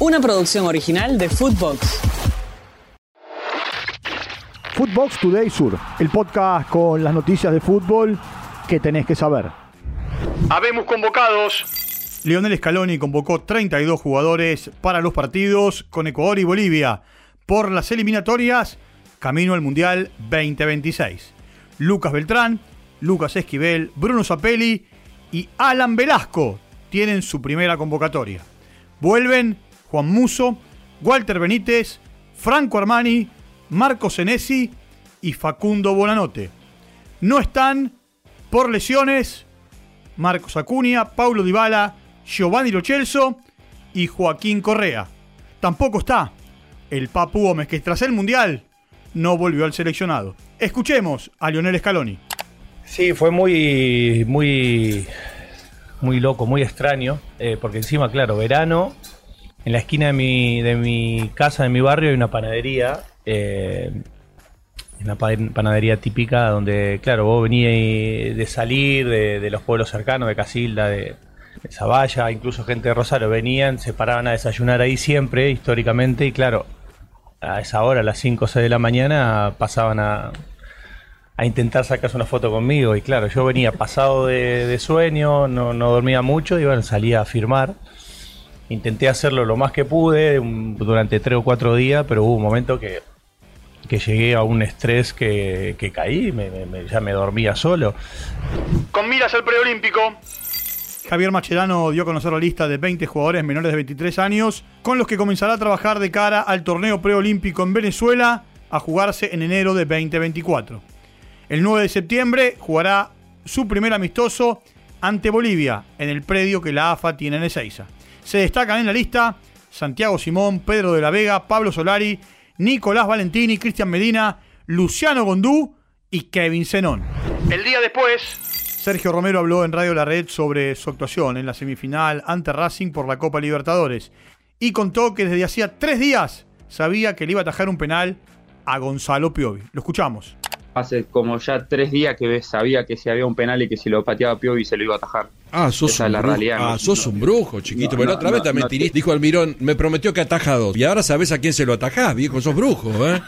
Una producción original de Footbox. Footbox Today Sur, el podcast con las noticias de fútbol que tenés que saber. Habemos convocados. Lionel Scaloni convocó 32 jugadores para los partidos con Ecuador y Bolivia por las eliminatorias camino al Mundial 2026. Lucas Beltrán, Lucas Esquivel, Bruno Zapelli y Alan Velasco tienen su primera convocatoria. Vuelven Juan Muso, Walter Benítez, Franco Armani, Marco Senesi y Facundo Bonanote. No están por lesiones Marcos Acuña, Paulo Dybala, Giovanni Lochelso y Joaquín Correa. Tampoco está el Papu Gómez, que tras el Mundial no volvió al seleccionado. Escuchemos a Lionel Scaloni. Sí, fue muy, muy, muy loco, muy extraño, eh, porque encima, claro, verano, en la esquina de mi, de mi casa, de mi barrio, hay una panadería, eh, una panadería típica donde, claro, vos venías de salir de, los pueblos cercanos, de Casilda, de, de Zavalla, incluso gente de Rosario, venían, se paraban a desayunar ahí siempre, históricamente, y claro, a esa hora, a las 5 o 6 de la mañana, pasaban a, a intentar sacarse una foto conmigo. Y claro, yo venía pasado de, sueño, no, no, dormía mucho y bueno, salía a firmar. Intenté hacerlo lo más que pude durante 3 o 4 días, pero hubo un momento que, que llegué a un estrés que, que caí, me, ya me dormía solo. Con miras al preolímpico. Javier Macherano dio a conocer la lista de 20 jugadores menores de 23 años con los que comenzará a trabajar de cara al torneo preolímpico en Venezuela a jugarse en enero de 2024. El 9 de septiembre jugará su primer amistoso ante Bolivia en el predio que la AFA tiene en Ezeiza. Se destacan en la lista Santiago Simón, Pedro de la Vega, Pablo Solari, Nicolás Valentini, Cristian Medina, Luciano Gondú y Kevin Zenón. El día después, Sergio Romero habló en Radio La Red sobre su actuación en la semifinal ante Racing por la Copa Libertadores y contó que desde hacía tres días sabía que le iba a atajar un penal a Gonzalo Piovi. Lo escuchamos. Hace como ya tres días que sabía que si había un penal y que si lo pateaba Piovi se lo iba a atajar. Ah, sos, un, brujo. Ah, sos un brujo, chiquito. Pero otra vez también Dijo Almirón, me prometió que ataja dos. Y ahora sabes a quién se lo atajás, viejo. Sos brujo, ¿eh?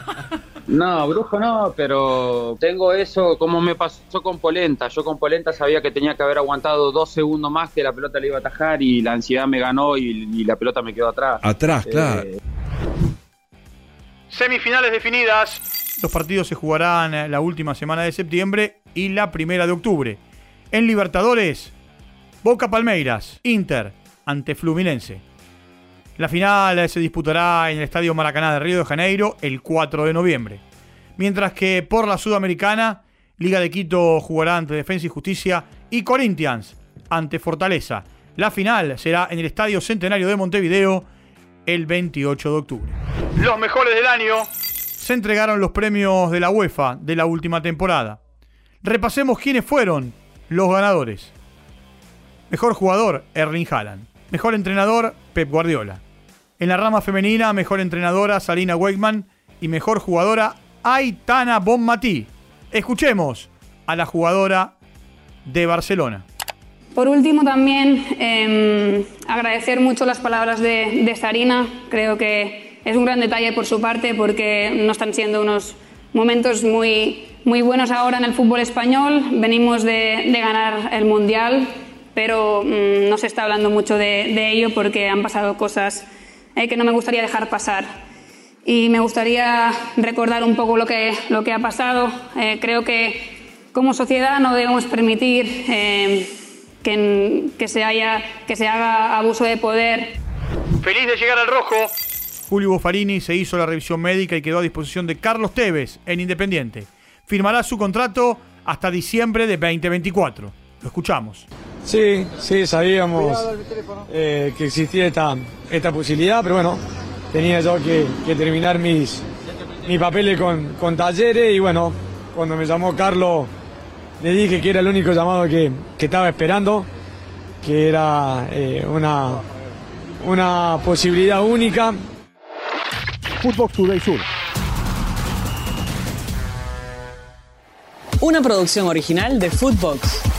No, brujo no, pero tengo eso como me pasó con Polenta. Yo con Polenta sabía que tenía que haber aguantado dos segundos más que la pelota le iba a atajar y la ansiedad me ganó y, la pelota me quedó atrás. Atrás, claro. Eh, Semifinales definidas. Los partidos se jugarán la última semana de septiembre y la primera de octubre. En Libertadores, Boca Palmeiras, Inter, ante Fluminense. La final se disputará en el Estadio Maracaná de Río de Janeiro el 4 de noviembre. Mientras que por la Sudamericana, Liga de Quito jugará ante Defensa y Justicia y Corinthians ante Fortaleza. La final será en el Estadio Centenario de Montevideo el 28 de octubre. Los mejores del año. Se entregaron los premios de la UEFA de la última temporada. Repasemos quiénes fueron los ganadores. Mejor jugador, Erling Haaland. Mejor entrenador, Pep Guardiola. En la rama femenina, mejor entrenadora, Salina Weigman. Y mejor jugadora, Aitana Bonmatí. Escuchemos a la jugadora de Barcelona. Por último, también em, agradecer mucho las palabras de, Sarina. Creo que es un gran detalle por su parte porque no están siendo unos momentos muy, muy buenos ahora en el fútbol español. Venimos de ganar el Mundial pero mm, no se está hablando mucho de, ello porque han pasado cosas eh, que no me gustaría dejar pasar. Y me gustaría recordar un poco lo que, lo que ha pasado. Eh, creo que como sociedad no debemos permitir eh, que, que, se haya, que se haga abuso de poder. Feliz de llegar al rojo. Julio Buffarini se hizo la revisión médica y quedó a disposición de Carlos Tevez en Independiente. Firmará su contrato hasta diciembre de 2024. Lo escuchamos. Sí, sí, sabíamos eh, que existía esta, esta posibilidad, pero bueno, tenía yo que, terminar mis, mis papeles con, con, talleres y bueno, cuando me llamó Carlos le dije que era el único llamado que, estaba esperando, que era eh, una, una posibilidad única. Footbox Today Sur. Una producción original de Footbox.